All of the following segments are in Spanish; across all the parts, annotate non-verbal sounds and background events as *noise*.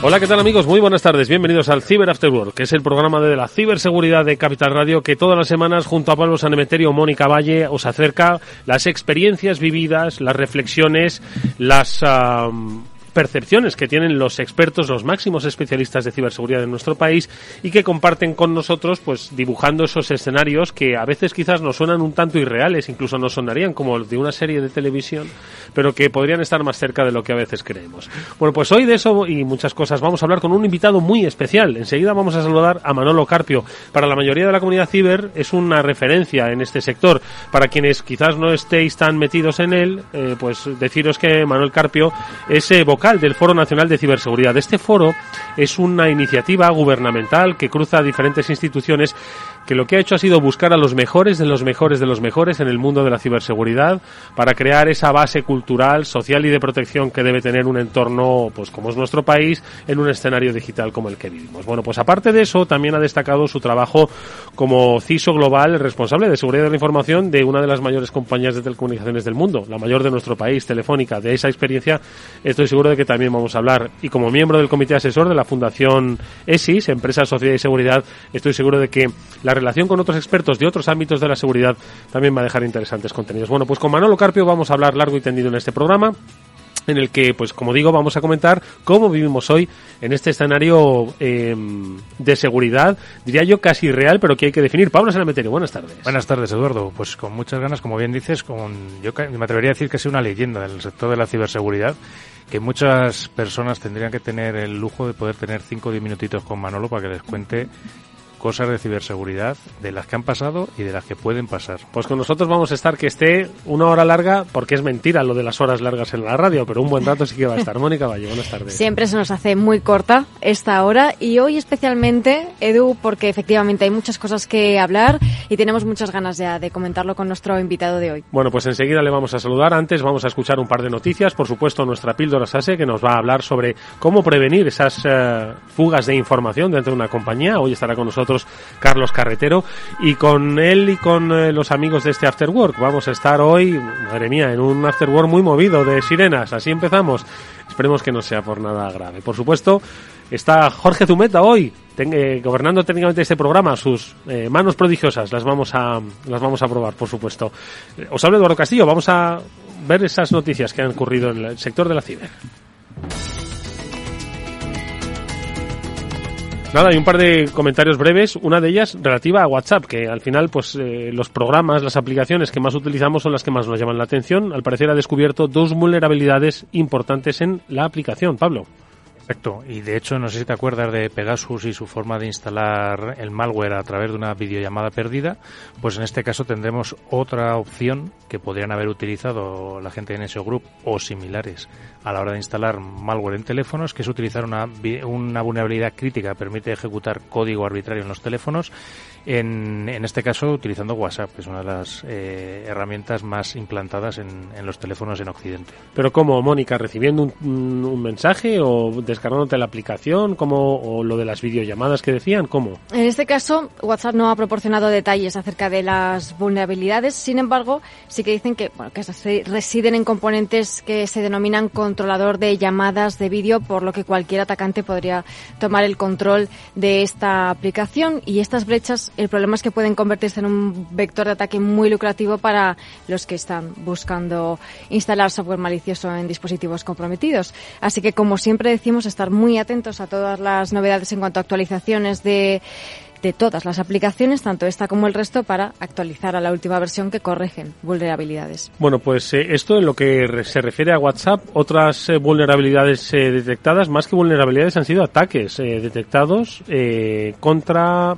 Hola, ¿qué tal amigos? Muy buenas tardes. Bienvenidos al Cyber After Work, que es el programa de la ciberseguridad de Capital Radio que todas las semanas junto a Pablo Sanemeterio Mónica Valle os acerca las experiencias vividas, las reflexiones, las percepciones que tienen los expertos, los máximos especialistas de ciberseguridad en nuestro país y que comparten con nosotros, pues dibujando esos escenarios que a veces quizás nos suenan un tanto irreales, incluso nos sonarían como de una serie de televisión, pero que podrían estar más cerca de lo que a veces creemos. Bueno, pues hoy de eso y muchas cosas vamos a hablar con un invitado muy especial. Enseguida vamos a saludar a Manolo Carpio. Para la mayoría de la comunidad ciber es una referencia en este sector. Para quienes quizás no estéis tan metidos en él, eh, pues deciros que Manuel Carpio es eh, vocal del Foro Nacional de Ciberseguridad. Este foro es una iniciativa gubernamental que cruza diferentes instituciones que lo que ha hecho ha sido buscar a los mejores de los mejores de los mejores en el mundo de la ciberseguridad para crear esa base cultural, social y de protección que debe tener un entorno, pues como es nuestro país, en un escenario digital como el que vivimos. Bueno, pues aparte de eso, también ha destacado su trabajo como CISO global, responsable de seguridad de la información de una de las mayores compañías de telecomunicaciones del mundo, la mayor de nuestro país, Telefónica. De esa experiencia estoy seguro de que también vamos a hablar. Y como miembro del comité asesor de la Fundación ESIS, Empresa, Sociedad y Seguridad, estoy seguro de que la relación con otros expertos de otros ámbitos de la seguridad también va a dejar interesantes contenidos. Bueno, pues con Manolo Carpio vamos a hablar largo y tendido en este programa en el que, pues como digo, vamos a comentar cómo vivimos hoy en este escenario em, de seguridad, diría yo casi real, pero que hay que definir. Pablo Salameterio, buenas tardes. Buenas tardes, Eduardo. Pues con muchas ganas, como bien dices, con, yo me atrevería a decir que es una leyenda del sector de la ciberseguridad que muchas personas tendrían que tener el lujo de poder tener 5 o 10 minutitos con Manolo para que les cuente cosas de ciberseguridad de las que han pasado y de las que pueden pasar. Pues con nosotros vamos a estar que esté una hora larga, porque es mentira lo de las horas largas en la radio, pero un buen rato sí que va a estar. Mónica Valle, buenas tardes. Siempre se nos hace muy corta esta hora y hoy especialmente, Edu, porque efectivamente hay muchas cosas que hablar y tenemos muchas ganas ya de comentarlo con nuestro invitado de hoy. Bueno, pues enseguida le vamos a saludar. Antes vamos a escuchar un par de noticias. Por supuesto, nuestra píldora SASE, que nos va a hablar sobre cómo prevenir esas eh, fugas de información dentro de una compañía. Hoy estará con nosotros Carlos Carretero, y con él y con eh, los amigos de este After Work vamos a estar hoy, madre mía, en un After Work muy movido de sirenas. Así empezamos. Esperemos que no sea por nada grave. Por supuesto, está Jorge Zumeta hoy, eh, gobernando técnicamente este programa, sus eh, manos prodigiosas las vamos a las vamos a probar, por supuesto. Os hablo Eduardo Castillo, vamos a ver esas noticias que han ocurrido en el sector de la ciber. Nada, hay un par de comentarios breves. Una de ellas relativa a WhatsApp, que al final, pues eh, los programas, las aplicaciones que más utilizamos son las que más nos llaman la atención. Al parecer ha descubierto dos vulnerabilidades importantes en la aplicación. Pablo. Perfecto. Y de hecho, no sé si te acuerdas de Pegasus y su forma de instalar el malware a través de una videollamada perdida. Pues en este caso tendremos otra opción que podrían haber utilizado la gente en ese Group o similares a la hora de instalar malware en teléfonos, que es utilizar una, una vulnerabilidad crítica que permite ejecutar código arbitrario en los teléfonos en, en este caso utilizando WhatsApp, que es una de las eh, herramientas más implantadas en, en, los teléfonos en Occidente. Pero ¿cómo, Mónica? ¿Recibiendo un, un, mensaje o descargándote la aplicación? ¿Cómo, ¿O lo de las videollamadas que decían? ¿Cómo? En este caso, WhatsApp no ha proporcionado detalles acerca de las vulnerabilidades. Sin embargo, sí que dicen que, bueno, que residen en componentes que se denominan controlador de llamadas de vídeo, por lo que cualquier atacante podría tomar el control de esta aplicación y estas brechas El problema es que pueden convertirse en un vector de ataque muy lucrativo para los que están buscando instalar software malicioso en dispositivos comprometidos. Así que, como siempre decimos, estar muy atentos a todas las novedades en cuanto a actualizaciones de de todas las aplicaciones, tanto esta como el resto, para actualizar a la última versión que corrigen vulnerabilidades. Bueno, pues eh, esto en lo que se refiere a WhatsApp, otras eh, vulnerabilidades eh, detectadas, más que vulnerabilidades, han sido ataques detectados contra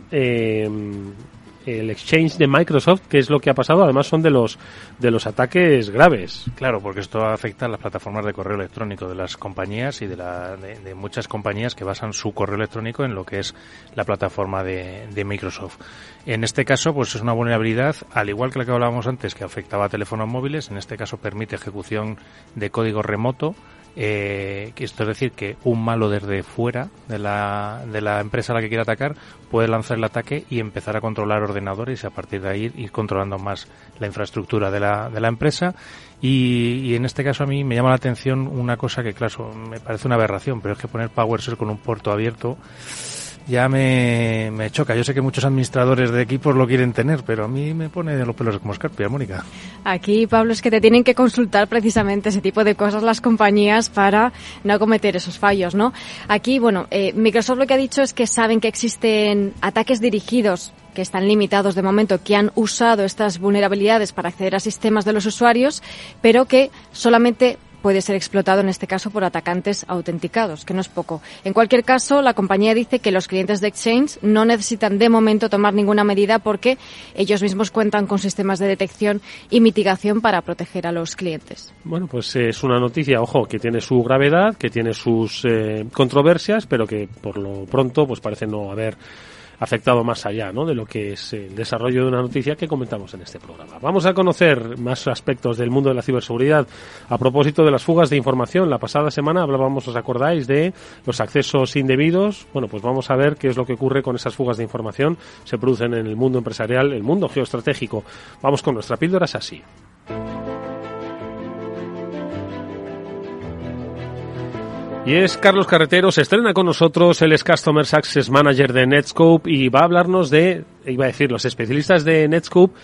el exchange de Microsoft, que es lo que ha pasado, además son de los de los ataques graves. Claro, porque esto afecta a las plataformas de correo electrónico de las compañías y de, la, de, muchas compañías que basan su correo electrónico en lo que es la plataforma de, de, Microsoft. En este caso, pues es una vulnerabilidad, al igual que la que hablábamos antes, que afectaba a teléfonos móviles, en este caso permite ejecución de código remoto eh, esto es decir, que un malo desde fuera de la, de la empresa a la que quiere atacar puede lanzar el ataque y empezar a controlar ordenadores y a partir de ahí ir controlando más la infraestructura de la, de la empresa. Y, y, en este caso a mí me llama la atención una cosa que, claro, me parece una aberración, pero es que poner PowerShell con un puerto abierto ya me, me, choca. Yo sé que muchos administradores de equipos lo quieren tener, pero a mí me pone de los pelos como escarpia, Mónica. Aquí, Pablo, es que te tienen que consultar precisamente ese tipo de cosas las compañías para no cometer esos fallos, ¿no? Aquí, bueno, eh, Microsoft lo que ha dicho es que saben que existen ataques dirigidos que están limitados de momento, que han usado estas vulnerabilidades para acceder a sistemas de los usuarios, pero que solamente puede ser explotado en este caso por atacantes autenticados, que no es poco. En cualquier caso, la compañía dice que los clientes de Exchange no necesitan de momento tomar ninguna medida porque ellos mismos cuentan con sistemas de detección y mitigación para proteger a los clientes. Bueno, pues es una noticia, ojo, que tiene su gravedad, que tiene sus eh, controversias, pero que por lo pronto pues parece no haber afectado más allá ¿no? de lo que es el desarrollo de una noticia que comentamos en este programa. Vamos a conocer más aspectos del mundo de la ciberseguridad a propósito de las fugas de información. La pasada semana hablábamos, ¿os acordáis?, de los accesos indebidos. Bueno, pues vamos a ver qué es lo que ocurre con esas fugas de información. Se producen en el mundo empresarial, el mundo geoestratégico. Vamos con nuestra píldora así. Y es Carlos Carretero, se estrena con nosotros, él es Customer Success Manager de Netscope y va a hablarnos de, iba a decir, los especialistas de Netscope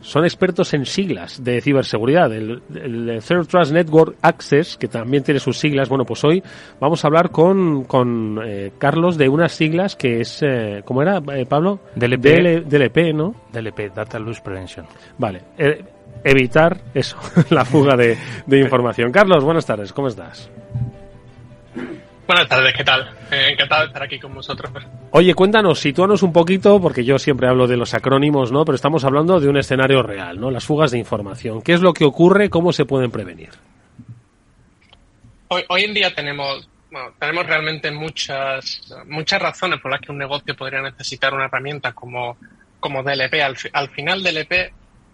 son expertos en siglas de ciberseguridad. El, el, Third Trust Network Access, que también tiene sus siglas. Bueno, pues hoy vamos a hablar con, con eh, Carlos de unas siglas que es, eh, ¿cómo era, eh, Pablo? DLP, DL, DLP, ¿no? DLP, Data Loss Prevention. Vale. Eh, evitar eso, *laughs* la fuga de, de información. Carlos, buenas tardes, ¿cómo estás? Buenas tardes, ¿qué tal? Eh, encantado de estar aquí con vosotros. Oye, cuéntanos, sitúanos un poquito, porque yo siempre hablo de los acrónimos, ¿no? Pero estamos hablando de un escenario real, ¿no? Las fugas de información. ¿Qué es lo que ocurre? ¿Cómo se pueden prevenir? Hoy, hoy en día tenemos, bueno, tenemos realmente muchas, muchas razones por las que un negocio podría necesitar una herramienta como, como DLP. Al, al final DLP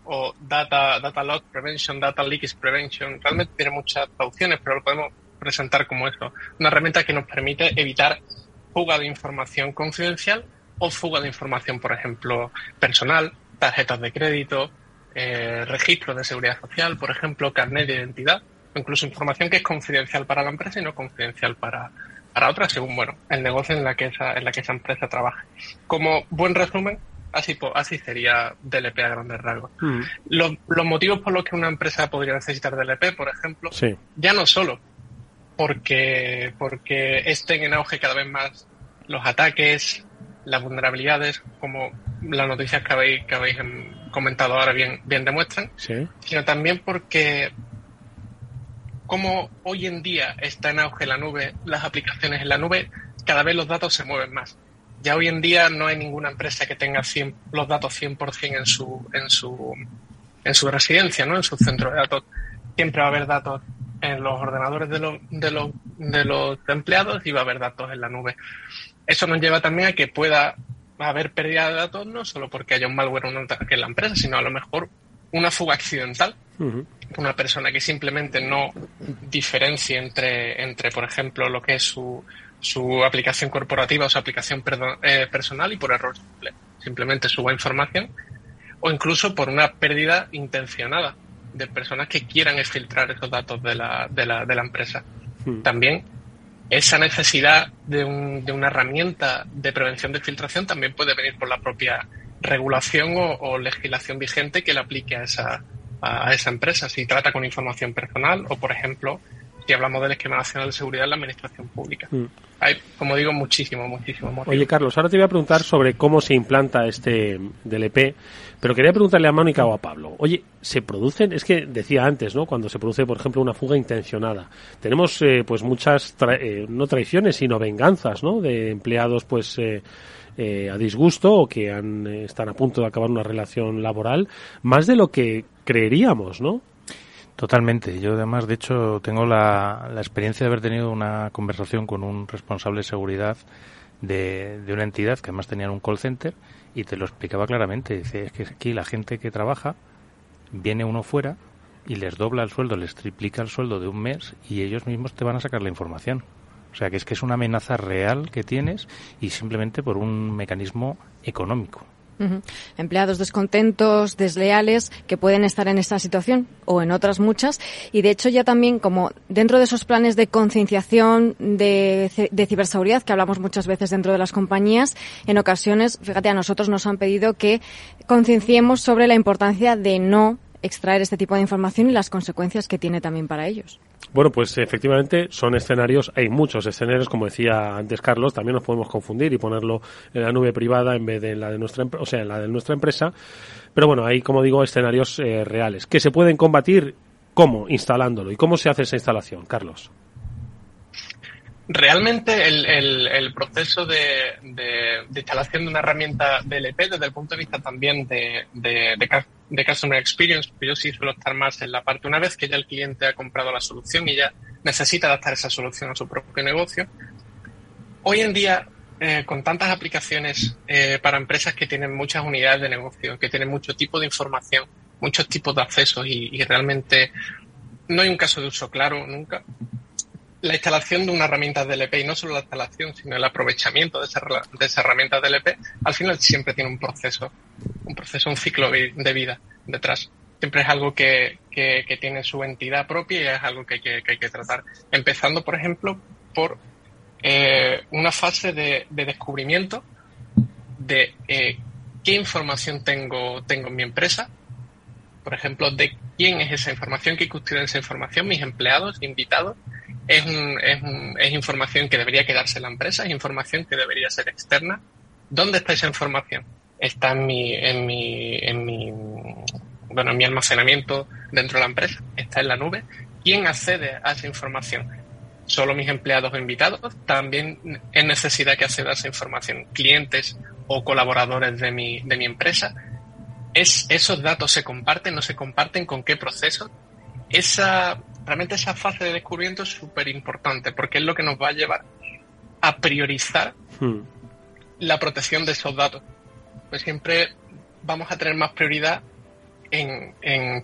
o Data, Data Loss Prevention, Data Leakage Prevention, realmente tiene muchas opciones, pero lo podemos presentar como eso. Una herramienta que nos permite evitar fuga de información confidencial o fuga de información, por ejemplo, personal, tarjetas de crédito, eh, registros de seguridad social, por ejemplo, carnet de identidad, incluso información que es confidencial para la empresa y no confidencial para, para otra, según bueno, el negocio en la que esa, en la que esa empresa trabaje. Como buen resumen, así, así sería DLP a grandes rasgos. Mm. Los, los, motivos por los que una empresa podría necesitar DLP, por ejemplo, sí. ya no solo porque, porque estén en auge cada vez más los ataques, las vulnerabilidades, como las noticias que habéis, que habéis comentado ahora bien, bien demuestran, sí. sino también porque como hoy en día está en auge la nube, las aplicaciones en la nube, cada vez los datos se mueven más. Ya hoy en día no hay ninguna empresa que tenga 100, los datos 100% en su, en su, en su residencia, ¿no? en su centro de datos. Siempre va a haber datos en los ordenadores de los, de los, de los empleados y va a haber datos en la nube. Eso nos lleva también a que pueda haber pérdida de datos no solo porque haya un malware o un ataque en la empresa, sino a lo mejor una fuga accidental. Uh -huh. Una persona que simplemente no diferencie entre, entre, por ejemplo, lo que es su, su aplicación corporativa o su aplicación perdón, eh, personal y por error simplemente suba información o incluso por una pérdida intencionada de personas que quieran exfiltrar esos datos de la, de la, de la empresa. Hmm. También esa necesidad de, un, de, una herramienta de prevención de filtración también puede venir por la propia regulación o, legislación vigente que le aplique a esa, a esa empresa, si trata con información personal o, por ejemplo, si hablamos del esquema nacional de seguridad en la administración pública. Mm. Hay, como digo, muchísimo, muchísimo. Oye, Carlos, ahora te voy a preguntar sobre cómo se implanta este DLP, pero quería preguntarle a Mónica o a Pablo. Oye, ¿se producen? Es que decía antes, ¿no? Cuando se produce, por ejemplo, una fuga intencionada. Tenemos, eh, pues, muchas, eh, no traiciones, sino venganzas, ¿no? De empleados, pues, eh, a disgusto o que han, están a punto de acabar una relación laboral, más de lo que creeríamos, ¿no? Totalmente. Yo además, de hecho, tengo la, la, experiencia de haber tenido una conversación con un responsable de seguridad de, de, una entidad que además tenía un call center y te lo explicaba claramente. Dice, es que aquí la gente que trabaja, viene uno fuera y les dobla el sueldo, les triplica el sueldo de un mes y ellos mismos te van a sacar la información. O sea, que es que es una amenaza real que tienes y simplemente por un mecanismo económico. Empleados descontentos, desleales, que pueden estar en esta situación o en otras muchas. Y de hecho ya también como dentro de esos planes de concienciación de, de, ciberseguridad que hablamos muchas veces dentro de las compañías, en ocasiones, fíjate, a nosotros nos han pedido que concienciemos sobre la importancia de no extraer este tipo de información y las consecuencias que tiene también para ellos. Bueno, pues efectivamente son escenarios, hay muchos escenarios, como decía antes Carlos, también nos podemos confundir y ponerlo en la nube privada en vez de en la de nuestra, o sea, en la de nuestra empresa. Pero bueno, hay, como digo, escenarios eh, reales que se pueden combatir. ¿Cómo? Instalándolo. ¿Y cómo se hace esa instalación, Carlos? Realmente el, el, proceso de, de, instalación de una herramienta DLP desde el punto de vista también de, de, de, Customer Experience, yo sí suelo estar más en la parte una vez que ya el cliente ha comprado la solución y ya necesita adaptar esa solución a su propio negocio. Hoy en día, eh, con tantas aplicaciones eh, para empresas que tienen muchas unidades de negocio, que tienen mucho tipo de información, muchos tipos de accesos y realmente no hay un caso de uso claro nunca, la instalación de una herramienta DLP y no solo la instalación, sino el aprovechamiento de esa, de esa herramienta DLP, al final siempre tiene un proceso, un proceso, un ciclo de vida detrás. Siempre es algo que, que, tiene su entidad propia y es algo que hay que, hay que tratar. Empezando, por ejemplo, por eh, una fase de, de descubrimiento de eh, qué información tengo, tengo en mi empresa, por ejemplo, de quién es esa información, qué custodia esa información, mis empleados, invitados, es, un, es, un, es información que debería quedarse en la empresa, es información que debería ser externa. ¿Dónde está esa información? Está en mi, en mi, en mi, bueno, en mi almacenamiento dentro de la empresa, está en la nube. ¿Quién accede a esa información? Solo mis empleados o invitados. También es necesidad que acceda a esa información clientes o colaboradores de mi, de mi empresa. Es, esos datos se comparten, no se comparten, con qué proceso. Esa realmente esa fase de descubrimiento es súper importante porque es lo que nos va a llevar a priorizar hmm. la protección de esos datos. Pues siempre vamos a tener más prioridad en,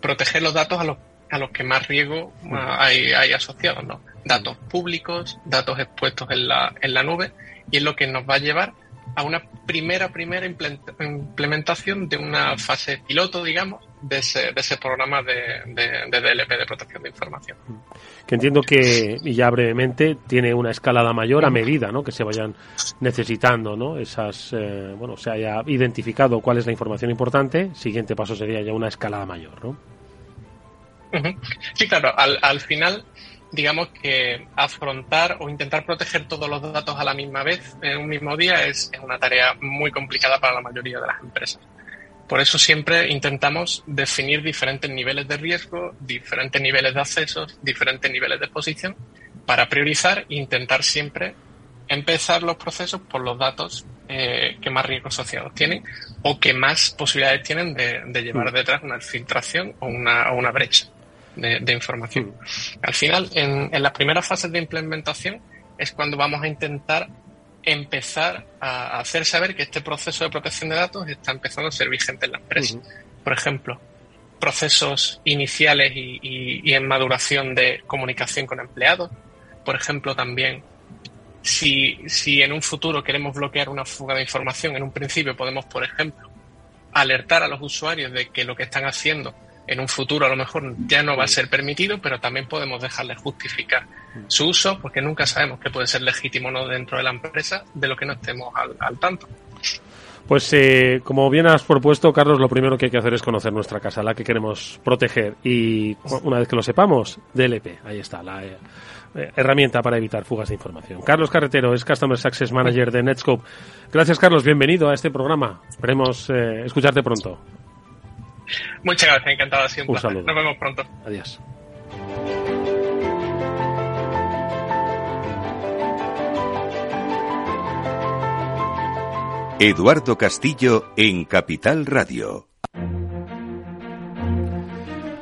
proteger los datos a los, a los que más riesgo hmm. hay, hay asociados, ¿no? Datos públicos, datos expuestos en la, en la nube, y es lo que nos va a llevar a una primera, primera implementación de una fase piloto, digamos, de ese, de ese programa de, de, DLP, de protección de información. Que entiendo que, y ya brevemente, tiene una escalada mayor a medida ¿no? que se vayan necesitando ¿no? esas, eh, bueno, se haya identificado cuál es la información importante, siguiente paso sería ya una escalada mayor, ¿no? Sí, claro, al, al final digamos que afrontar o intentar proteger todos los datos a la misma vez en un mismo día es, una tarea muy complicada para la mayoría de las empresas. Por eso siempre intentamos definir diferentes niveles de riesgo, diferentes niveles de accesos, diferentes niveles de exposición para priorizar e intentar siempre empezar los procesos por los datos eh, que más riesgos asociados tienen o que más posibilidades tienen de, llevar mm. detrás una filtración o una, o una brecha de, información. Mm. Al final, en, en las primeras fases de implementación es cuando vamos a intentar empezar a hacer saber que este proceso de protección de datos está empezando a ser vigente en la empresa. Por ejemplo, procesos iniciales y, en maduración de comunicación con empleados. Por ejemplo, también si, si en un futuro queremos bloquear una fuga de información, en un principio podemos, por ejemplo, alertar a los usuarios de que lo que están haciendo en un futuro a lo mejor ya no va a ser permitido, pero también podemos dejarle justificar su uso porque nunca sabemos qué puede ser legítimo o no dentro de la empresa de lo que no estemos al, tanto. Pues eh, como bien has propuesto, Carlos, lo primero que hay que hacer es conocer nuestra casa, la que queremos proteger. Y una vez que lo sepamos, DLP, ahí está, la eh, herramienta para evitar fugas de información. Carlos Carretero es Customer Success Manager de Netscope. Gracias, Carlos, bienvenido a este programa. Esperemos eh, escucharte pronto. Muchas gracias, encantado. Un, un saludo. Nos vemos pronto. Adiós. Eduardo Castillo en Capital Radio.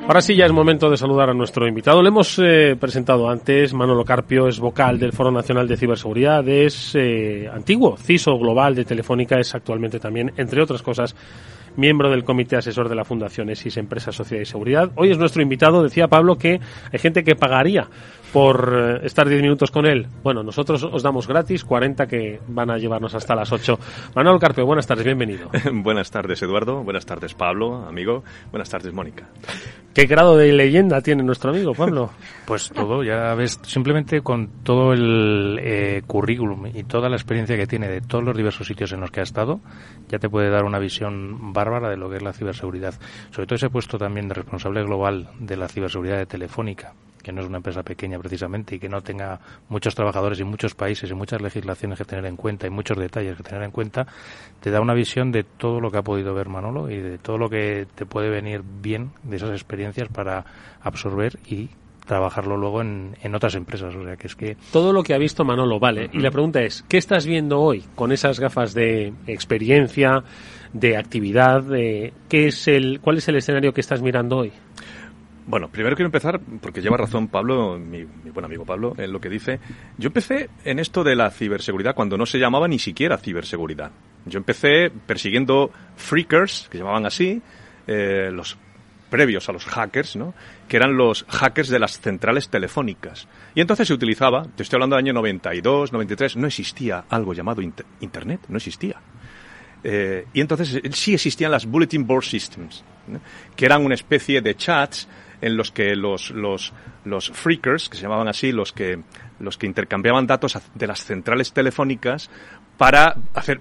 Ahora sí ya es momento de saludar a nuestro invitado. Le hemos eh, presentado antes. Manolo Carpio es vocal del Foro Nacional de Ciberseguridad. Es eh, antiguo CISO global de Telefónica. Es actualmente también, entre otras cosas, miembro del comité asesor de la Fundación ESIS Empresa, Sociedad y Seguridad. Hoy es nuestro invitado. Decía Pablo que hay gente que pagaría por eh, estar 10 minutos con él. Bueno, nosotros os damos gratis 40 que van a llevarnos hasta las 8. Manuel Carpio, buenas tardes, bienvenido. *laughs* buenas tardes, Eduardo. Buenas tardes, Pablo, amigo. Buenas tardes, Mónica. ¿Qué grado de leyenda tiene nuestro amigo, Pablo? *laughs* pues todo, ya ves, simplemente con todo el eh, currículum y toda la experiencia que tiene de todos los diversos sitios en los que ha estado, ya te puede dar una visión bárbara de lo que es la ciberseguridad. Sobre todo ese puesto también de responsable global de la ciberseguridad de Telefónica, que no es una empresa pequeña precisamente y que no tenga muchos trabajadores y muchos países y muchas legislaciones que tener en cuenta y muchos detalles que tener en cuenta, te da una visión de todo lo que ha podido ver Manolo y de todo lo que te puede venir bien de esas experiencias para absorber y trabajarlo luego en, otras empresas. O sea, que es que... Todo lo que ha visto Manolo, vale. Y la pregunta es, ¿qué estás viendo hoy con esas gafas de experiencia, de actividad? De, ¿qué es el, ¿Cuál es el escenario que estás mirando hoy? Bueno, primero quiero empezar, porque lleva razón Pablo, mi, buen amigo Pablo, en lo que dice. Yo empecé en esto de la ciberseguridad cuando no se llamaba ni siquiera ciberseguridad. Yo empecé persiguiendo freakers, que llamaban así, eh, los previos a los hackers, ¿no? que eran los hackers de las centrales telefónicas. Y entonces se utilizaba, te estoy hablando del año 92, 93, no existía algo llamado Internet, no existía. Eh, y entonces sí existían las Bulletin Board Systems, que eran una especie de chats en los que los, los, los freakers, que se llamaban así, los que, los que intercambiaban datos de las centrales telefónicas para hacer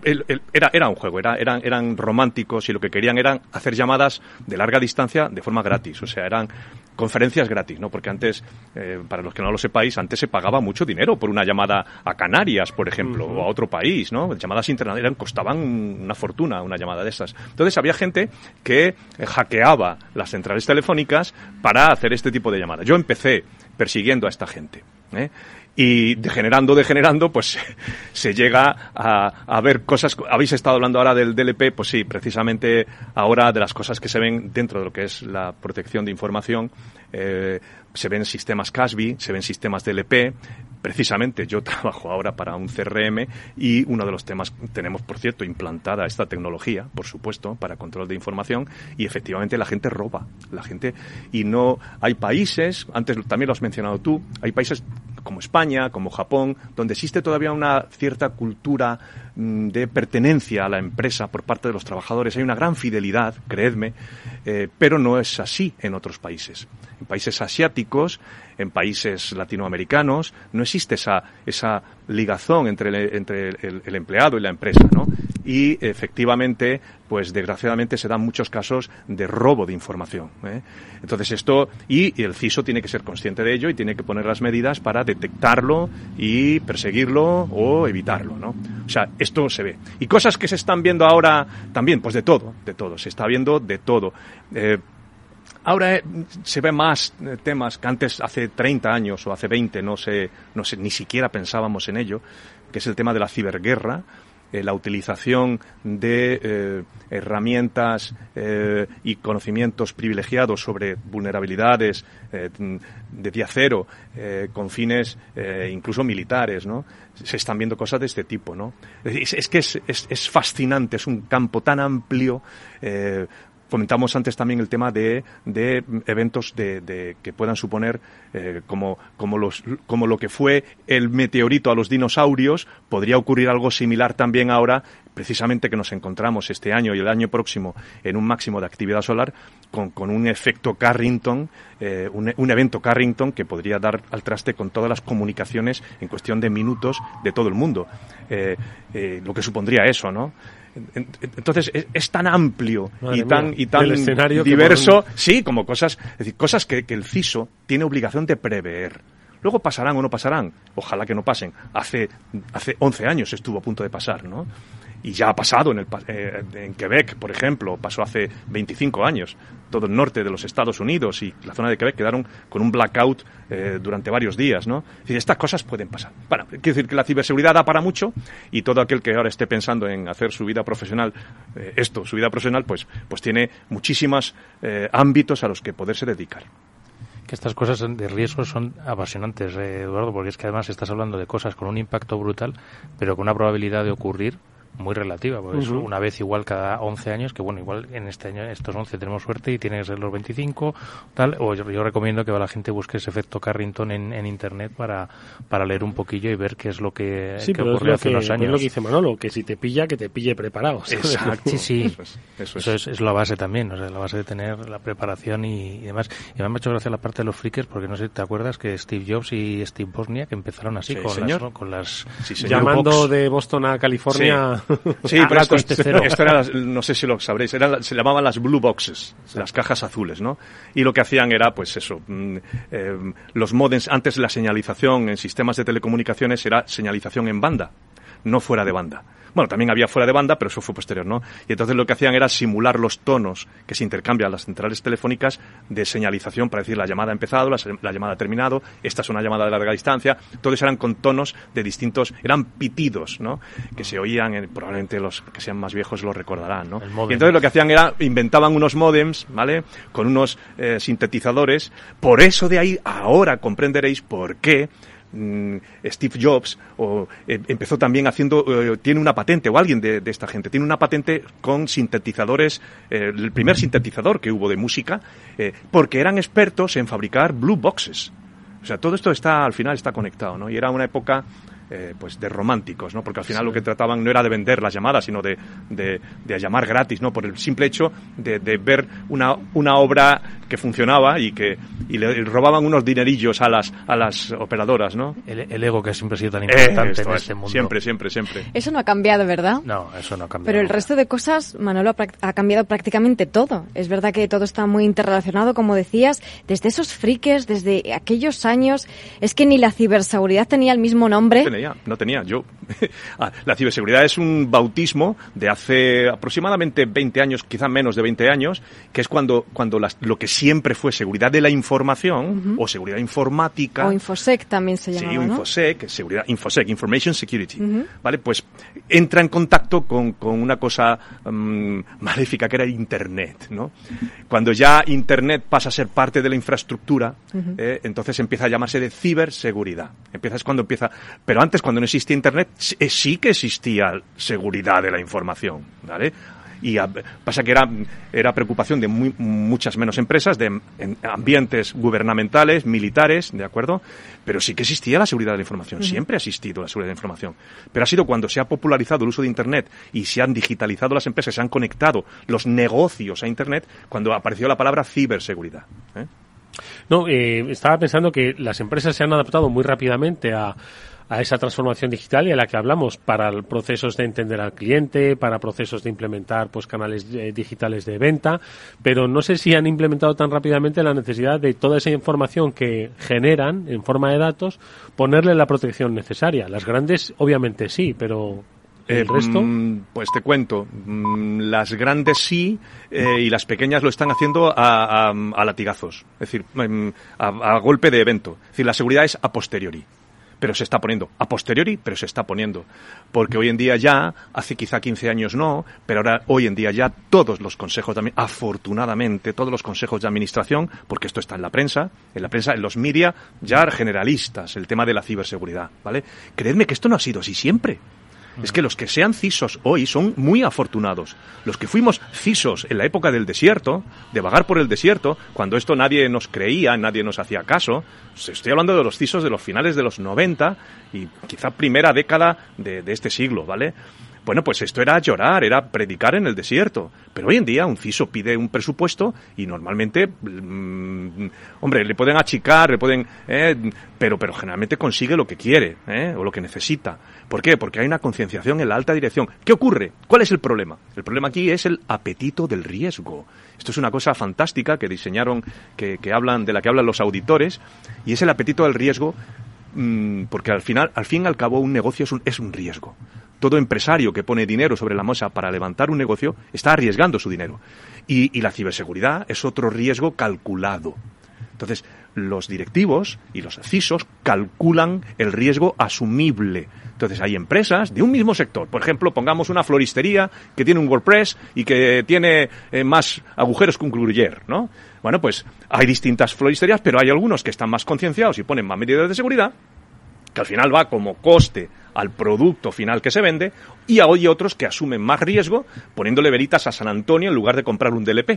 era era un juego era, eran eran románticos y lo que querían eran hacer llamadas de larga distancia de forma gratis o sea eran conferencias gratis no porque antes eh, para los que no lo sepáis antes se pagaba mucho dinero por una llamada a Canarias por ejemplo o a otro país no llamadas internacionales costaban una fortuna una llamada de esas. Entonces había gente que hackeaba las centrales telefónicas para hacer este tipo de llamadas. Yo empecé persiguiendo a esta gente ¿eh? Y degenerando, degenerando, pues *laughs* se llega a, a, ver cosas. Habéis estado hablando ahora del DLP, pues sí, precisamente ahora de las cosas que se ven dentro de lo que es la protección de información, eh, se ven sistemas CASB, se ven sistemas DLP. Precisamente yo *laughs* trabajo ahora para un CRM y uno de los temas, tenemos por cierto implantada esta tecnología, por supuesto, para control de información y efectivamente la gente roba, la gente y no hay países, antes también lo has mencionado tú, hay países como España, como Japón, donde existe todavía una cierta cultura mm, de pertenencia a la empresa por parte de los trabajadores. Hay una gran fidelidad, creedme, eh, pero no es así en otros países. En países asiáticos, en países latinoamericanos, no existe esa, esa ligazón entre, el, entre el, empleado y la empresa, ¿no? Y efectivamente, pues desgraciadamente se dan muchos casos de robo de información. ¿eh? Entonces esto, y, el CISO tiene que ser consciente de ello y tiene que poner las medidas para detectarlo y perseguirlo o evitarlo, ¿no? O sea, esto se ve. Y cosas que se están viendo ahora también, pues de todo, de todo, se está viendo de todo. Eh, Ahora eh, se ve más eh, temas que antes, hace 30 años o hace 20, no sé, no ni siquiera pensábamos en ello, que es el tema de la ciberguerra, eh, la utilización de herramientas y conocimientos privilegiados sobre vulnerabilidades de día cero, con fines incluso militares, ¿no? Se están viendo cosas de este tipo, ¿no? Es, que es, es, fascinante, es un campo tan amplio Comentamos antes también el tema de, de eventos de, de, que puedan suponer eh, como, como, los, como lo que fue el meteorito a los dinosaurios, podría ocurrir algo similar también ahora, precisamente que nos encontramos este año y el año próximo en un máximo de actividad solar con, con un efecto Carrington, eh, un, un, evento Carrington que podría dar al traste con todas las comunicaciones en cuestión de minutos de todo el mundo. Eh, lo que supondría eso, ¿no? Entonces es, tan amplio y tan, y tan diverso, sí, como cosas, es decir, cosas que, que el CISO tiene obligación de prever. Luego pasarán o no pasarán, ojalá que no pasen. Hace, hace 11 años estuvo a punto de pasar, ¿no? Y ya ha pasado en, el, eh, en Quebec, por ejemplo, pasó hace 25 años. Todo el norte de los Estados Unidos y la zona de Quebec quedaron con un blackout eh, durante varios días, ¿no? Decir, estas cosas pueden pasar. Bueno, quiero decir que la ciberseguridad da para mucho y todo aquel que ahora esté pensando en hacer su vida profesional, eh, esto, su vida profesional, pues, pues tiene muchísimos ámbitos a los que poderse dedicar que estas cosas de riesgo son apasionantes, Eduardo, porque es que además estás hablando de cosas con un impacto brutal, pero con una probabilidad de ocurrir muy relativa, porque una vez igual cada 11 años, que bueno, igual en este año, estos 11 tenemos suerte y tienes los 25, tal, o yo, recomiendo que la gente busque ese efecto Carrington en, en, internet para, para leer un poquillo y ver qué es lo que, sí, ocurrió hace unos años. Es lo que dice Manolo, que si te pilla, que te pille preparado. Exacto. Sí, *laughs* sí. Eso es, es. la base también, o sea, la base de tener la preparación y, demás. Y me ha hecho gracia la parte de los freakers, porque no sé si te acuerdas que Steve Jobs y Steve Bosnia que empezaron así con, Las, con las... Llamando de Boston a California... *laughs* Sí, pero esto, esto, era, no sé si lo sabréis, se llamaban las blue boxes, las cajas azules, ¿no? Y lo que hacían era, pues eso, mm, eh, los modems, antes la señalización en sistemas de telecomunicaciones era señalización en banda, no fuera de banda. Bueno, también había fuera de banda, pero eso fue posterior, ¿no? Y entonces lo que hacían era simular los tonos que se intercambian las centrales telefónicas de señalización para decir la llamada ha empezado, la, llamada ha terminado, esta es una llamada de larga distancia. Todos eran con tonos de distintos, eran pitidos, ¿no? Que se oían, probablemente los que sean más viejos lo recordarán, ¿no? Y entonces lo que hacían era, inventaban unos modems, ¿vale? Con unos eh, sintetizadores. Por eso de ahí ahora comprenderéis por qué Steve Jobs o, eh, empezó también haciendo, eh, tiene una patente, o alguien de, esta gente, tiene una patente con sintetizadores, eh, el primer sintetizador que hubo de música, porque eran expertos en fabricar blue boxes. O sea, todo esto está, al final está conectado, ¿no? Y era una época eh, pues de románticos, ¿no? Porque al final lo que trataban no era de vender las llamadas, sino de, de, llamar gratis, ¿no? Por el simple hecho de, ver una, una obra que funcionaba y que y le robaban unos dinerillos a las a las operadoras, ¿no? El, ego que siempre ha sido tan importante en este mundo. Siempre, siempre, siempre. Eso no ha cambiado, ¿verdad? No, eso no ha cambiado. Pero el resto de cosas, Manolo, ha cambiado prácticamente todo. Es verdad que todo está muy interrelacionado, como decías, desde esos friques, desde aquellos años. Es que ni la ciberseguridad tenía el mismo nombre no tenía. Yo, *laughs* ah, la ciberseguridad es un bautismo de hace aproximadamente 20 años, quizá menos de 20 años, que es cuando, cuando lo que siempre fue seguridad de la información o seguridad informática. O Infosec también se llama. Sí, Infosec, seguridad, Infosec, Information Security. ¿Vale? Pues entra en contacto con, una cosa mm, maléfica que era Internet, ¿no? Cuando ya Internet pasa a ser parte de la infraestructura, eh, entonces empieza a llamarse de ciberseguridad. Empieza es cuando empieza, pero antes cuando no existía Internet, eh, sí que existía seguridad de la información, ¿vale? y pasa que era, era preocupación de muchas menos empresas, de ambientes gubernamentales, militares, ¿de acuerdo? Pero sí que existía la seguridad de la información, siempre ha existido la seguridad de la información. Pero ha sido cuando se ha popularizado el uso de Internet y se han digitalizado las empresas, se han conectado los negocios a Internet, cuando apareció la palabra ciberseguridad. ¿eh? No, eh, estaba pensando que las empresas se han adaptado muy rápidamente a a esa transformación digital y a la que hablamos para procesos de entender al cliente, para procesos de implementar pues canales eh, digitales de venta, pero no sé si han implementado tan rápidamente la necesidad de toda esa información que generan en forma de datos ponerle la protección necesaria. Las grandes obviamente sí, pero ¿El eh, resto? Mm, pues te cuento. Mm, las grandes sí eh, y las pequeñas lo están haciendo a, latigazos. Es decir, mm, a, a, golpe de evento. Es decir, la seguridad es a posteriori pero se está poniendo. A posteriori, pero se está poniendo. Porque hoy en día ya, hace quizá 15 años no, pero ahora hoy en día ya todos los consejos, también, afortunadamente, todos los consejos de administración, porque esto está en la prensa, en la prensa, en los media, ya generalistas, el tema de la ciberseguridad, ¿vale? Creedme que esto no ha sido así siempre. Es que los que sean cisos hoy son muy afortunados. Los que fuimos cisos en la época del desierto, de vagar por el desierto, cuando esto nadie nos creía, nadie nos hacía caso, estoy hablando de los cisos de los finales de los 90 y quizá primera década de, de este siglo, ¿vale? Bueno, pues esto era llorar, era predicar en el desierto. Pero hoy en día un CISO pide un presupuesto y normalmente, mm, hombre, le pueden achicar, le pueden, eh, pero, pero generalmente consigue lo que quiere eh, o lo que necesita. ¿Por qué? Porque hay una concienciación en la alta dirección. ¿Qué ocurre? ¿Cuál es el problema? El problema aquí es el apetito del riesgo. Esto es una cosa fantástica que diseñaron, que, que hablan, de la que hablan los auditores, y es el apetito del riesgo, mm, porque al final, al fin y al cabo, un negocio es un, es un riesgo todo empresario que pone dinero sobre la mesa para levantar un negocio está arriesgando su dinero. Y, la ciberseguridad es otro riesgo calculado. Entonces, los directivos y los CISOs calculan el riesgo asumible. Entonces, hay empresas de un mismo sector. Por ejemplo, pongamos una floristería que tiene un WordPress y que tiene eh, más agujeros que un gruyer, ¿no? Bueno, pues hay distintas floristerías, pero hay algunos que están más concienciados y ponen más medidas de seguridad que al final va como coste al producto final que se vende, y hay otros que asumen más riesgo poniéndole velitas a San Antonio en lugar de comprar un DLP.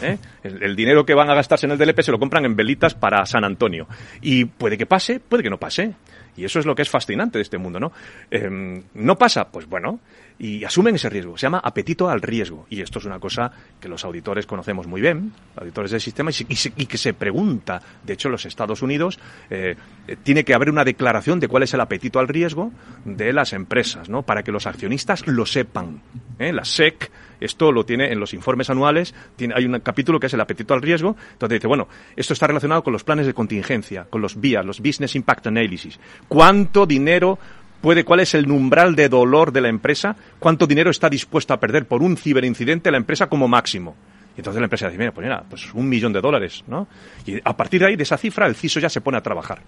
¿eh? *laughs* El, dinero que van a gastarse en el DLP se lo compran en velitas para San Antonio. Y puede que pase, puede que no pase. Y eso es lo que es fascinante de este mundo, ¿no? Em, ¿No pasa? Pues bueno, y asumen ese riesgo. Se llama apetito al riesgo. Y esto es una cosa que los auditores conocemos muy bien, auditores del sistema, y, que se pregunta. De hecho, los Estados Unidos eh, tiene que haber una declaración de cuál es el apetito al riesgo de las empresas, ¿no? Para que los accionistas lo sepan. ¿Eh? La SEC esto lo tiene en los informes anuales, tiene, hay un capítulo que es el apetito al riesgo, donde dice, bueno, esto está relacionado con los planes de contingencia, con los BIA, los Business Impact Analysis. ¿Cuánto dinero puede, cuál es el umbral de dolor de la empresa? ¿Cuánto dinero está dispuesto a perder por un ciberincidente la empresa como máximo? Y entonces la empresa dice, mira, pues mira, pues un millón de dólares, ¿no? Y a partir de ahí, de esa cifra, el CISO ya se pone a trabajar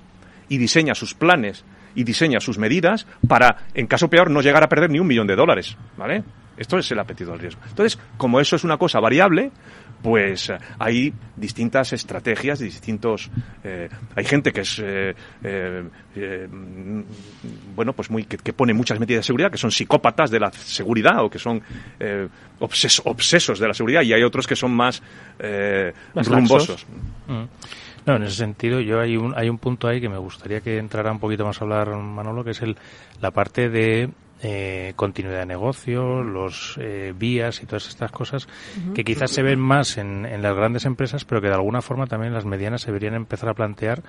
y diseña sus planes y diseña sus medidas para, en caso peor, no llegar a perder ni un millón de dólares, ¿vale? Esto es el apetito al riesgo. Entonces, como eso es una cosa variable, pues eh, hay distintas estrategias, distintos. Eh, hay gente que es, eh, bueno, pues muy que, pone muchas medidas de seguridad, que son psicópatas de la seguridad o que son obsesos de la seguridad, y hay otros que son más, rumbosos. Mm. No, en ese sentido, yo hay un, hay un punto ahí que me gustaría que entrara un poquito más a hablar Manolo, que es el, la parte de eh, continuidad de negocio, los eh, vías y todas estas cosas que quizás se ven más en, en, las grandes empresas, pero que de alguna forma también las medianas se deberían empezar a plantear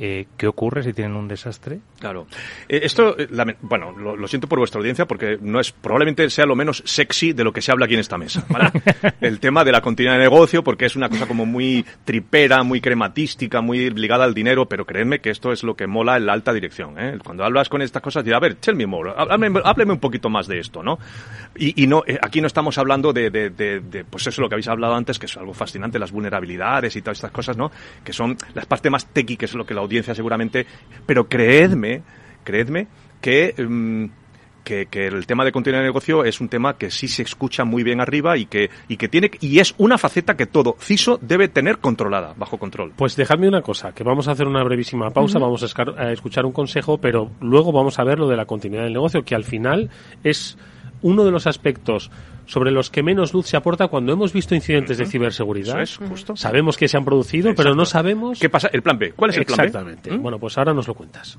eh, ¿qué ocurre si tienen un desastre? Claro. Eh, esto, eh, bueno, lo, siento por vuestra audiencia porque no es, probablemente sea lo menos sexy de lo que se habla aquí en esta mesa. *laughs* El tema de la continuidad de negocio, porque es una cosa como muy tripera, muy crematística, muy ligada al dinero, pero créeme que esto es lo que mola en la alta dirección. Cuando hablas con estas cosas, dirá, a ver, tell me more, hábleme, un poquito más de esto, ¿no? Y, no, aquí no estamos hablando de, de, de, pues eso lo que habéis hablado antes, que es algo fascinante, las vulnerabilidades y todas estas cosas, ¿no? Que son las partes más techy, que es lo que la audiencia seguramente, pero creedme, creedme que, mm, que, que, el tema de continuidad de negocio es un tema que sí se escucha muy bien arriba y que, y que tiene, y es una faceta que todo CISO debe tener controlada, bajo control. Pues dejadme una cosa, que vamos a hacer una brevísima pausa, vamos a, escuchar un consejo, pero luego vamos a ver lo de la continuidad del negocio, que al final es uno de los aspectos sobre los que menos luz se aporta cuando hemos visto incidentes de ciberseguridad. es, justo. Sabemos que se han producido, pero no sabemos... ¿Qué pasa? El plan B. ¿Cuál es el plan B? Exactamente. ¿Mm? Bueno, pues ahora nos lo cuentas.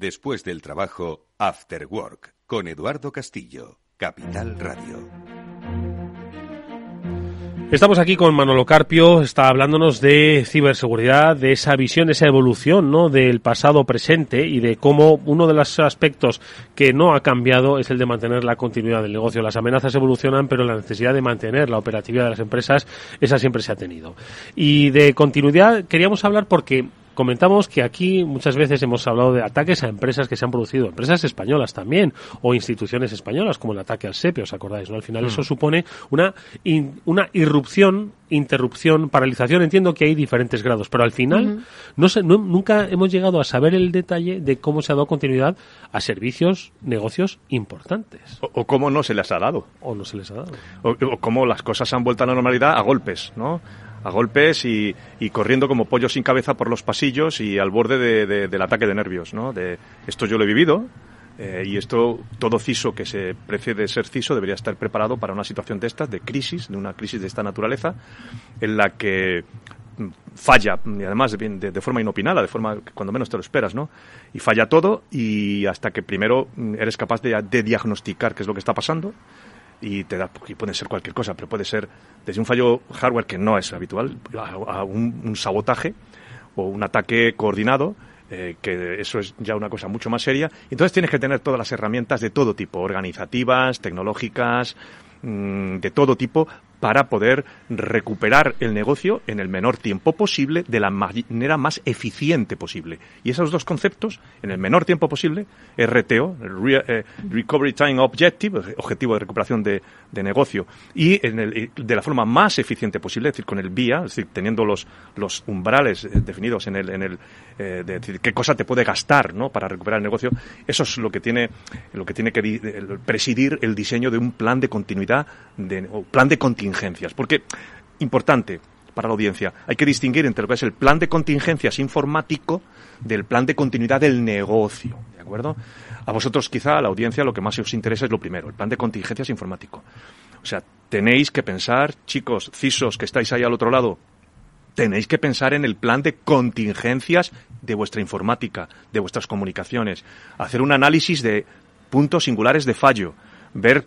Después del trabajo, After Work, con Eduardo Castillo, Capital Radio. Estamos aquí con Manolo Carpio, está hablándonos de ciberseguridad, de esa visión, esa evolución, ¿no? Del pasado presente y de cómo uno de los aspectos que no ha cambiado es el de mantener la continuidad del negocio. Las amenazas evolucionan, pero la necesidad de mantener la operatividad de las empresas, esa siempre se ha tenido. Y de continuidad queríamos hablar porque comentamos que aquí muchas veces hemos hablado de ataques a empresas que se han producido, empresas españolas también, o instituciones españolas, como el ataque al SEPE, ¿os acordáis? ¿no? Al final eso mm. supone una, una irrupción, interrupción, paralización. Entiendo que hay diferentes grados, pero al final no, nunca hemos llegado a saber el detalle de cómo se ha dado continuidad a servicios, negocios importantes. O, cómo no se les ha dado. O no se les ha dado. O, o cómo las cosas han vuelto a la normalidad a golpes, ¿no? A golpes y, corriendo como pollo sin cabeza por los pasillos y al borde del ataque de nervios. ¿no? De, esto yo lo he vivido eh, y esto, todo CISO que se precede ser CISO debería estar preparado para una situación de estas, de crisis, de una crisis de esta naturaleza, en la que falla, y además de, de, forma inopinada, de forma cuando menos te lo esperas, ¿no? Y falla todo y hasta que primero eres capaz de, de diagnosticar qué es lo que está pasando, y te da y puede ser cualquier cosa, pero puede ser desde un fallo hardware que no es habitual a, un, sabotaje o un ataque coordinado eh, que eso es ya una cosa mucho más seria. Entonces tienes que tener todas las herramientas de todo tipo, organizativas, tecnológicas, mm, de todo tipo, para poder recuperar el negocio en el menor tiempo posible, de la manera más eficiente posible. Y esos dos conceptos, en el menor tiempo posible, RTO, eh, Recovery Time Objective, objetivo de recuperación de, negocio, y en el, de la forma más eficiente posible, es decir, con el VIA, es decir, teniendo los, los umbrales eh, definidos en el, en el eh, de decir, qué cosa te puede gastar ¿no? para recuperar el negocio, eso es lo que tiene, lo que, tiene que presidir el diseño de un plan de continuidad, de, o plan de continuidad Porque, importante para la audiencia, hay que distinguir entre lo que es el plan de contingencias informático del plan de continuidad del negocio. ¿De acuerdo? A vosotros, quizá, a la audiencia, lo que más os interesa es lo primero, el plan de contingencias informático. O sea, tenéis que pensar, chicos, CISOs que estáis ahí al otro lado, tenéis que pensar en el plan de contingencias de vuestra informática, de vuestras comunicaciones, hacer un análisis de puntos singulares de fallo, ver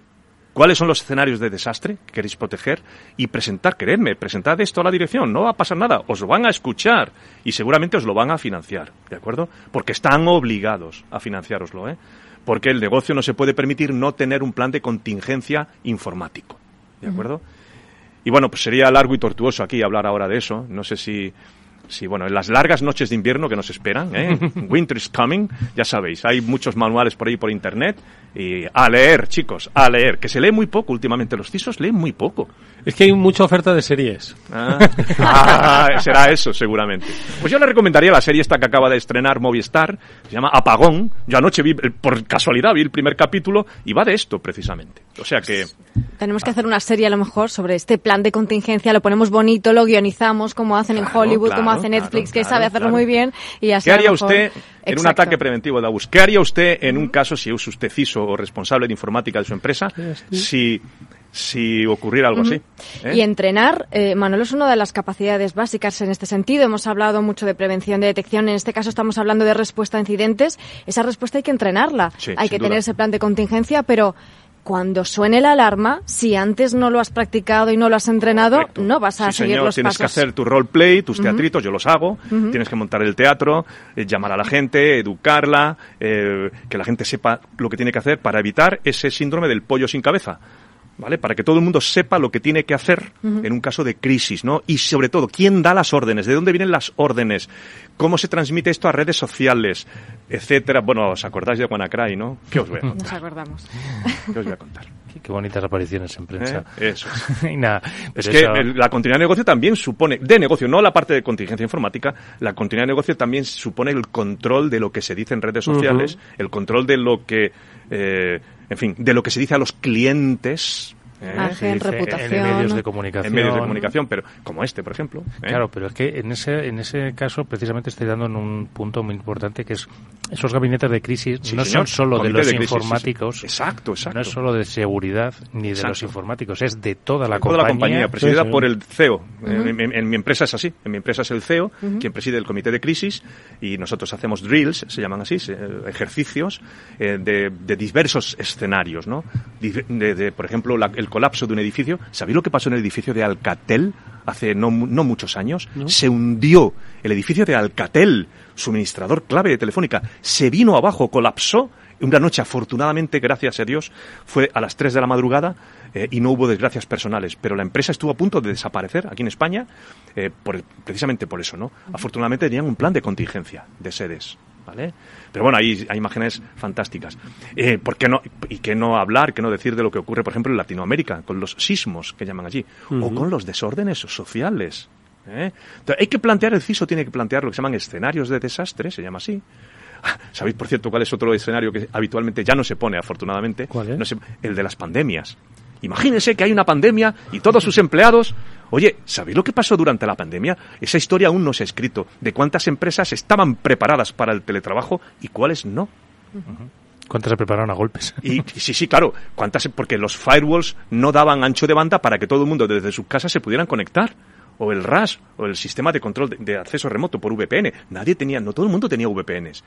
cuáles son los escenarios de desastre que queréis proteger y presentar, queredme, presentad esto a la dirección, no va a pasar nada, os lo van a escuchar y seguramente os lo van a financiar, ¿de acuerdo? Porque están obligados a financiaroslo, ¿eh? Porque el negocio no se puede permitir no tener un plan de contingencia informático, ¿de acuerdo? Y bueno, pues sería largo y tortuoso aquí hablar ahora de eso, no sé si Sí, bueno, en las largas noches de invierno que nos esperan, ¿eh? *laughs* Winter is coming, ya sabéis, hay muchos manuales por ahí por internet y a leer, chicos, a leer, que se lee muy poco últimamente, los CISOs leen muy poco. Es que hay mucha oferta de series. Ah, *laughs* ah, será eso, seguramente. Pues yo le recomendaría la serie esta que acaba de estrenar Movistar, se llama Apagón. Yo anoche vi, por casualidad, vi el primer capítulo y va de esto, precisamente. O sea que... Tenemos que hacer una serie a lo mejor sobre este plan de contingencia, lo ponemos bonito, lo guionizamos como hacen en Hollywood, como hace Netflix, que sabe hacerlo muy bien y así ¿Qué haría usted en un ataque preventivo de abus? ¿Qué haría usted en un caso si es usted CISO o responsable de informática de su empresa si si ocurriera algo así. ¿eh? Y entrenar, eh, Manolo, es una de las capacidades básicas en este sentido. Hemos hablado mucho de prevención, de detección. En este caso estamos hablando de respuesta a incidentes. Esa respuesta hay que entrenarla. hay que tener ese plan de contingencia, pero cuando suene la alarma, si antes no lo has practicado y no lo has entrenado, no vas a seguir los tienes que hacer tu roleplay, tus teatritos, yo los hago. Tienes que montar el teatro, eh, llamar a la gente, educarla, eh, que la gente sepa lo que tiene que hacer para evitar ese síndrome del pollo sin cabeza. ¿Vale? Para que todo el mundo sepa lo que tiene que hacer en un caso de crisis, ¿no? Y sobre todo, ¿quién da las órdenes? ¿De dónde vienen las órdenes? ¿Cómo se transmite esto a redes sociales? Etcétera. Bueno, ¿os acordáis de WannaCry, no? ¿Qué os voy a contar? Nos acordamos. ¿Qué os voy a contar? Qué, bonitas apariciones en prensa. ¿Eh? Eso. *laughs* y nada, es que la continuidad de negocio también supone, de negocio, no la parte de contingencia informática, la continuidad de negocio también supone el control de lo que se dice en redes sociales, el control de lo que, eh, en fin, de lo que se dice a los clientes ¿eh? reputación. En medios de comunicación. En medios de comunicación, pero como este, por ejemplo. ¿eh? Claro, pero es que en ese, en ese caso precisamente estoy dando en un punto muy importante que es esos gabinetes de crisis no son solo de los informáticos. Exacto, exacto. No es solo de seguridad ni de los informáticos, es de toda la compañía. Toda la compañía, presidida por el CEO. en, mi empresa es así. En mi empresa es el CEO quien preside el comité de crisis y nosotros hacemos drills, se llaman así, ejercicios eh, de, de, diversos escenarios, ¿no? De, por ejemplo, la, el colapso de un edificio. ¿Sabéis lo que pasó en el edificio de Alcatel hace no, no muchos años? Se hundió el edificio de Alcatel, suministrador clave de Telefónica. Se vino abajo, colapsó. Una noche, afortunadamente, gracias a Dios, fue a las 3 de la madrugada eh, y no hubo desgracias personales. Pero la empresa estuvo a punto de desaparecer aquí en España eh, precisamente por eso, ¿no? Afortunadamente tenían un plan de contingencia de sedes. ¿Vale? Pero bueno, hay, hay imágenes fantásticas. Eh, ¿por qué no, ¿Y qué no hablar, qué no decir de lo que ocurre, por ejemplo, en Latinoamérica, con los sismos que llaman allí, o con los desórdenes sociales? ¿eh? hay que plantear, el CISO tiene que plantear lo que se llaman escenarios de desastre, se llama así. *laughs* ¿Sabéis, por cierto, cuál es otro escenario que habitualmente ya no se pone, afortunadamente? el de las pandemias. Imagínense que hay una pandemia y todos sus empleados Oye, ¿sabéis lo que pasó durante la pandemia? Esa historia aún no se ha escrito. De cuántas empresas estaban preparadas para el teletrabajo y cuáles no. ¿Cuántas se prepararon a golpes? Y, sí, sí, claro. ¿Cuántas? Porque los firewalls no daban ancho de banda para que todo el mundo desde sus casas se pudieran conectar. O el RAS, o el sistema de control de, de acceso remoto por VPN. Nadie tenía, no todo el mundo tenía VPNs.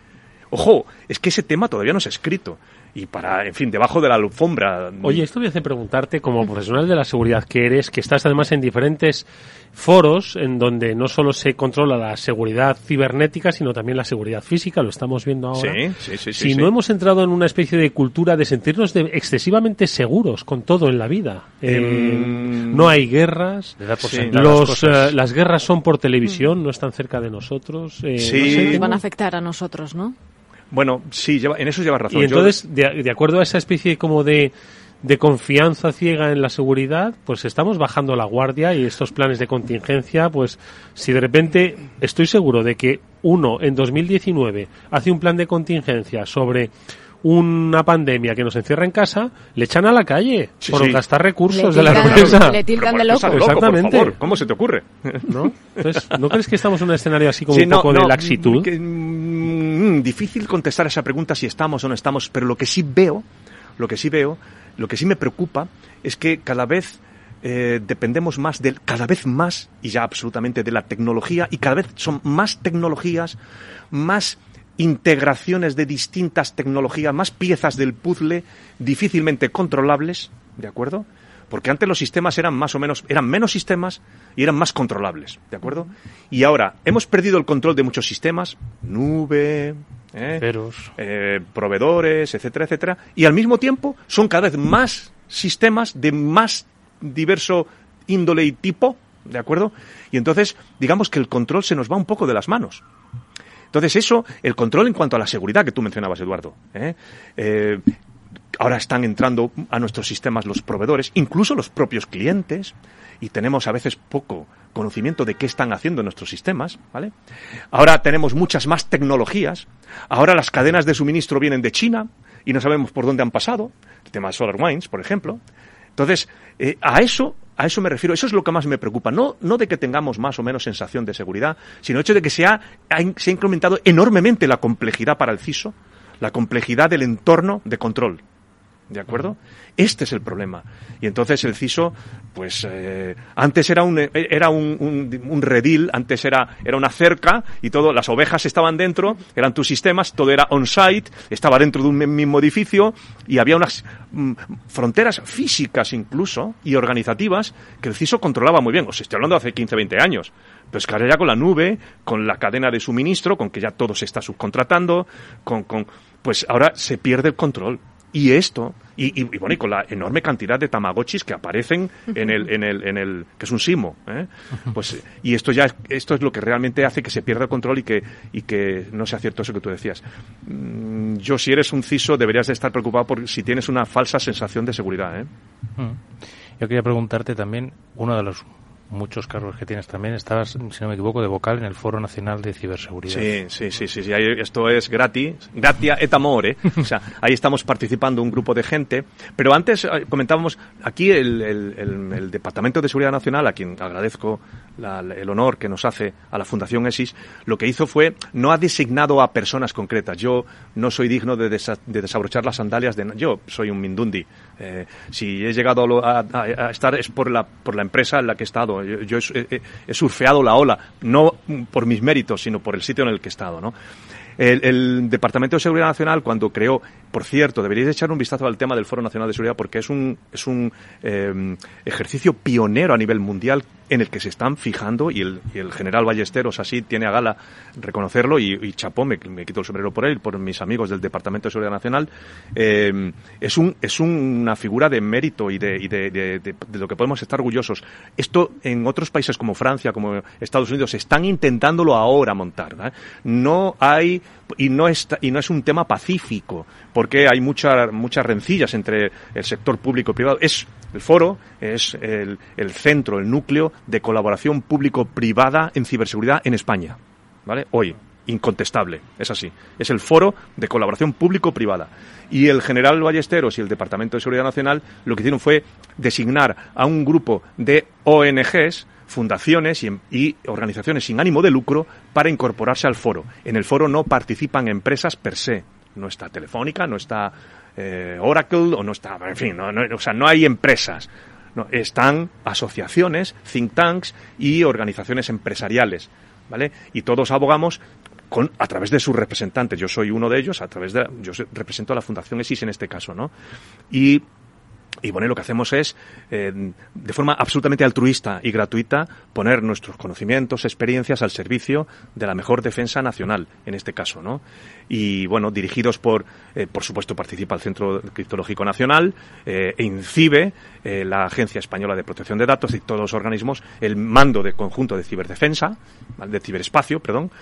Ojo, es que ese tema todavía no se ha escrito y para, en fin, debajo de la alfombra. Oye, esto me hace preguntarte, como profesional de la seguridad que eres, que estás además en diferentes foros en donde no solo se controla la seguridad cibernética, sino también la seguridad física, lo estamos viendo ahora. Sí, sí, sí. Si no hemos entrado en una especie de cultura de sentirnos excesivamente seguros con todo en la vida. Eh, em, no hay guerras, los, eh, las, guerras son por televisión, no están cerca de nosotros. Eh, sí. van a afectar a nosotros, ¿no? Bueno, sí, en eso lleva razón. Y entonces, de, acuerdo a esa especie como de, de confianza ciega en la seguridad, pues estamos bajando la guardia y estos planes de contingencia, pues si de repente estoy seguro de que uno en 2019 hace un plan de contingencia sobre una pandemia que nos encierra en casa, le echan a la calle por gastar recursos de la empresa. Le tildan de loco. Exactamente. ¿Cómo se te ocurre? ¿No? Entonces, ¿no crees que estamos en un escenario así como un poco de laxitud? Mm, difícil contestar a esa pregunta si estamos o no estamos, pero lo que sí veo, lo que sí veo, lo que sí me preocupa es que cada vez eh, dependemos más del, cada vez más, y ya absolutamente de la tecnología, y cada vez son más tecnologías, más integraciones de distintas tecnologías, más piezas del puzzle difícilmente controlables, ¿de acuerdo? Porque antes los sistemas eran más o menos, eran menos sistemas y eran más controlables, ¿de acuerdo? Y ahora hemos perdido el control de muchos sistemas, nube, ¿eh? eh, proveedores, etcétera, etcétera, y al mismo tiempo son cada vez más sistemas de más diverso índole y tipo, ¿de acuerdo? Y entonces, digamos que el control se nos va un poco de las manos. Entonces, eso, el control en cuanto a la seguridad que tú mencionabas, Eduardo. ¿eh? eh ahora están entrando a nuestros sistemas los proveedores, incluso los propios clientes, y tenemos a veces poco conocimiento de qué están haciendo nuestros sistemas, ¿vale? Ahora tenemos muchas más tecnologías, ahora las cadenas de suministro vienen de China y no sabemos por dónde han pasado, el tema de SolarWinds, por ejemplo. Entonces, eh, a eso a eso me refiero, eso es lo que más me preocupa, no, no de que tengamos más o menos sensación de seguridad, sino el hecho de que se ha, se ha incrementado enormemente la complejidad para el CISO, la complejidad del entorno de control. ¿De acuerdo? Este es el problema. Y entonces el CISO, pues eh, antes era un era un, un, redil, antes era, era una cerca y todo, las ovejas estaban dentro, eran tus sistemas, todo era on-site, estaba dentro de un mismo edificio y había unas mm, fronteras físicas incluso y organizativas que el CISO controlaba muy bien. Os estoy hablando de hace 15, 20 años. Pero es que ahora ya con la nube, con la cadena de suministro, con que ya todo se está subcontratando, con, con pues ahora se pierde el control Y esto, y, y, bueno, y con la enorme cantidad de tamagotchis que aparecen en el, en el, en el, que es un simo, ¿eh? pues, y esto ya, esto es lo que realmente hace que se pierda el control y que, y que no sea cierto eso que tú decías. Mm, yo, si eres un CISO, deberías de estar preocupado por si tienes una falsa sensación de seguridad, ¿eh? Yo quería preguntarte también, uno de los muchos cargos que tienes también. Estabas, si no me equivoco, de vocal en el Foro Nacional de Ciberseguridad. Sí, sí, sí, sí. sí. esto es gratis, gratia et amore. *laughs* o sea, ahí estamos participando un grupo de gente. Pero antes eh, comentábamos aquí el, el, el, Departamento de Seguridad Nacional, a quien agradezco el honor que nos hace a la Fundación ESIS, lo que hizo fue, no ha designado a personas concretas. Yo no soy digno de, de desabrochar las sandalias de... Yo soy un mindundi. Eh, si he llegado a, a, estar es por la, empresa en la que he estado. Yo, he, he, surfeado la ola, no por mis méritos, sino por el sitio en el que he estado, el, Departamento de Seguridad Nacional, cuando creó, por cierto, deberíais echar un vistazo al tema del Foro Nacional de Seguridad porque es un, es un eh, ejercicio pionero a nivel mundial en el que se están fijando y el, y el general Ballesteros así tiene a gala reconocerlo y, y chapó, me, me, quito el sombrero por él, por mis amigos del Departamento de Seguridad Nacional, eh, es, un, es una figura de mérito y, de, y de, de, de, lo que podemos estar orgullosos. Esto en otros países como Francia, como Estados Unidos, están intentándolo ahora montar. ¿eh? No hay y no, es, y no es un tema pacífico, porque hay mucha, muchas rencillas entre el sector público y privado. Es el foro, es el, el centro, el núcleo de colaboración público-privada en ciberseguridad en España. ¿Vale? Hoy, incontestable, es así. Es el foro de colaboración público-privada. Y el general Ballesteros y el Departamento de Seguridad Nacional lo que hicieron fue designar a un grupo de ONGs fundaciones y, y, organizaciones sin ánimo de lucro para incorporarse al foro. En el foro no participan empresas per se. No está Telefónica, no está eh, Oracle o no está, en fin, no, no, o sea, no hay empresas. No, están asociaciones, think tanks y organizaciones empresariales, ¿vale? Y todos abogamos con, a través de sus representantes. Yo soy uno de ellos, a través de, yo represento a la Fundación ESIS en este caso, ¿no? Y y bueno, lo que hacemos es, eh, de forma absolutamente altruista y gratuita, poner nuestros conocimientos, experiencias al servicio de la mejor defensa nacional, en este caso, ¿no? Y bueno, dirigidos por, eh, por supuesto, participa el Centro Criptológico Nacional, eh, e INCIBE, la Agencia Española de Protección de Datos y todos los organismos, el mando de conjunto de ciberdefensa, de ciberespacio, perdón,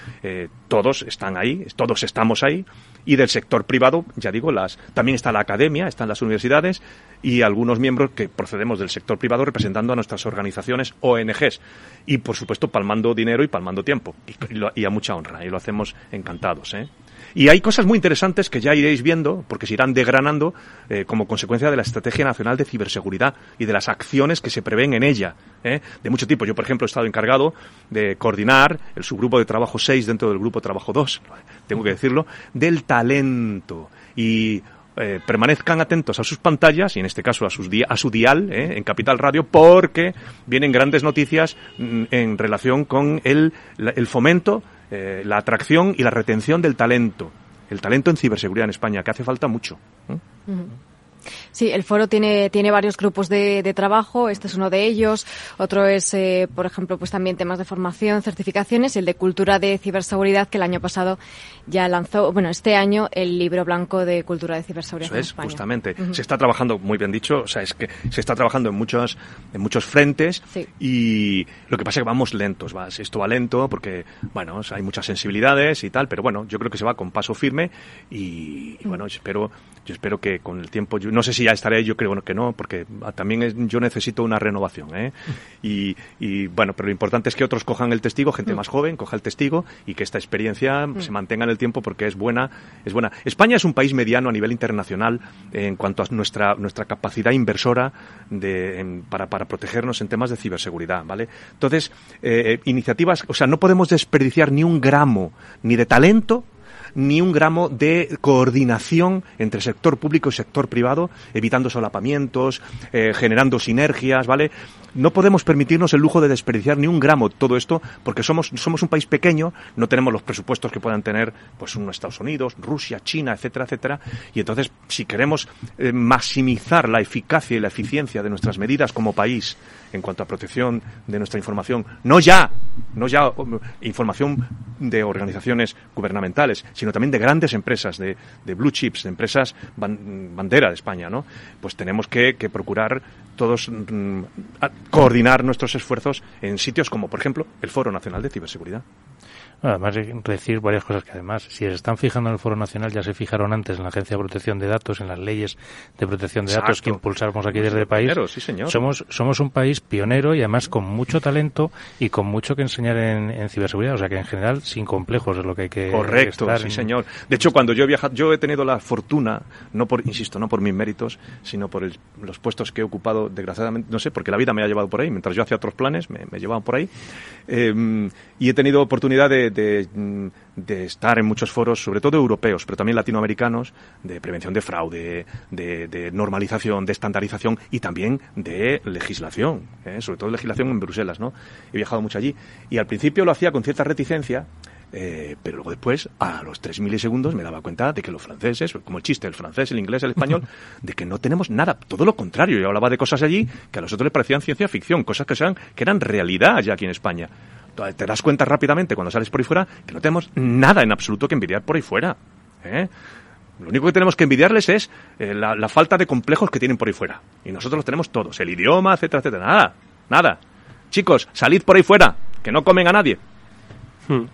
todos están ahí, todos estamos ahí, y del sector privado, ya digo, las, también está la academia, están las universidades y algunos miembros que procedemos del sector privado representando a nuestras organizaciones ONGs y, por supuesto, palmando dinero y palmando tiempo y, y a mucha honra y lo hacemos encantados. ¿eh? Y hay cosas muy interesantes que ya iréis viendo, porque se irán degranando eh, como consecuencia de la Estrategia Nacional de Ciberseguridad y de las acciones que se prevén en ella, ¿eh? de mucho tipo. Yo, por ejemplo, he estado encargado de coordinar el subgrupo de trabajo 6 dentro del grupo de trabajo 2, tengo que decirlo, del talento. Y eh, permanezcan atentos a sus pantallas y en este caso a, sus a su dial eh, en Capital Radio porque vienen grandes noticias mm, en relación con el, el fomento eh, la atracción y la retención del talento, el talento en ciberseguridad en España, que hace falta mucho. Sí, el foro tiene, tiene varios grupos de, trabajo. Este es uno de ellos. Otro es, eh, por ejemplo, pues también temas de formación, certificaciones, el de cultura de ciberseguridad, que el año pasado ya lanzó, bueno, este año el libro blanco de cultura de ciberseguridad. Eso es, España. justamente. Uh -huh. Se está trabajando, muy bien dicho, o sea, es que se está trabajando en muchos, en muchos frentes sí. y lo que pasa es que vamos lentos. Va, esto va lento porque, bueno, o sea, hay muchas sensibilidades y tal, pero bueno, yo creo que se va con paso firme y, y bueno, espero, yo espero que con el tiempo, yo no sé si ya estaré, yo creo que no, porque también es, yo necesito una renovación. ¿eh? Y, y, bueno, pero lo importante es que otros cojan el testigo, gente más joven, coja el testigo y que esta experiencia se mantenga en el tiempo porque es buena. Es buena. España es un país mediano a nivel internacional en cuanto a nuestra, nuestra capacidad inversora de, en, para, para protegernos en temas de ciberseguridad. ¿vale? Entonces, eh, iniciativas, o sea, no podemos desperdiciar ni un gramo ni de talento ni un gramo de coordinación entre sector público y sector privado, evitando solapamientos, eh, generando sinergias, ¿vale? No podemos permitirnos el lujo de desperdiciar ni un gramo todo esto porque somos, somos un país pequeño, no tenemos los presupuestos que puedan tener pues unos Estados Unidos, Rusia, China, etcétera, etcétera. Y entonces, si queremos eh, maximizar la eficacia y la eficiencia de nuestras medidas como país en cuanto a protección de nuestra información, no ya, no ya um, información de organizaciones gubernamentales, sino también de grandes empresas, de, blue chips, de empresas bandera de España, ¿no? Pues tenemos que, que procurar todos mm, coordinar nuestros esfuerzos en sitios como, por ejemplo, el Foro Nacional de Ciberseguridad. Además, decir varias cosas que además, si se están fijando en el Foro Nacional, ya se fijaron antes en la Agencia de Protección de Datos, en las leyes de protección de datos que impulsamos aquí desde el país. Sí, señor. Somos, somos un país pionero y además con mucho talento y con mucho que enseñar en, ciberseguridad. O sea que en general, sin complejos es lo que hay que. Correcto, sí, señor. De hecho, cuando yo he viajado, yo he tenido la fortuna, no por, insisto, no por mis méritos, sino por los puestos que he ocupado, desgraciadamente, no sé, porque la vida me ha llevado por ahí. Mientras yo hacía otros planes, me, me llevaban por ahí. Eh, y he tenido oportunidad de Mm, de, estar en muchos foros, sobre todo europeos, pero también latinoamericanos, de prevención de fraude, de, normalización, de estandarización y también de legislación, ¿eh? sobre todo legislación en Bruselas, ¿no? He viajado mucho allí y al principio lo hacía con cierta reticencia, eh, pero luego después, a los tres milisegundos, me daba cuenta de que los franceses, como el chiste, el francés, el inglés, el español, *laughs* de que no tenemos nada, todo lo contrario. Yo hablaba de cosas allí que a nosotros les parecían ciencia ficción, cosas que, sean, que eran realidad ya aquí en España te das cuenta rápidamente cuando sales por ahí fuera que no tenemos nada en absoluto que envidiar por ahí fuera. ¿eh? Lo único que tenemos que envidiarles es eh, la, falta de complejos que tienen por ahí fuera. Y nosotros los tenemos todos. El idioma, etcétera, etcétera. Nada, nada. Chicos, salid por ahí fuera, que no comen a nadie. Hmm.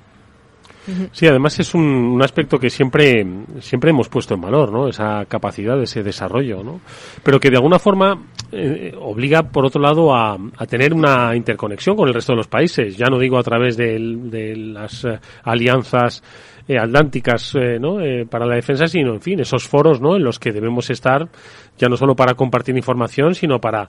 Sí, además es un, aspecto que siempre, siempre hemos puesto en valor, ¿no? Esa capacidad, ese desarrollo, ¿no? Pero que de alguna forma eh, obliga, por otro lado, a, tener una interconexión con el resto de los países. Ya no digo a través de, las eh, alianzas eh, atlánticas ¿no? para la defensa, sino, en fin, esos foros ¿no? en los que debemos estar, ya no solo para compartir información, sino para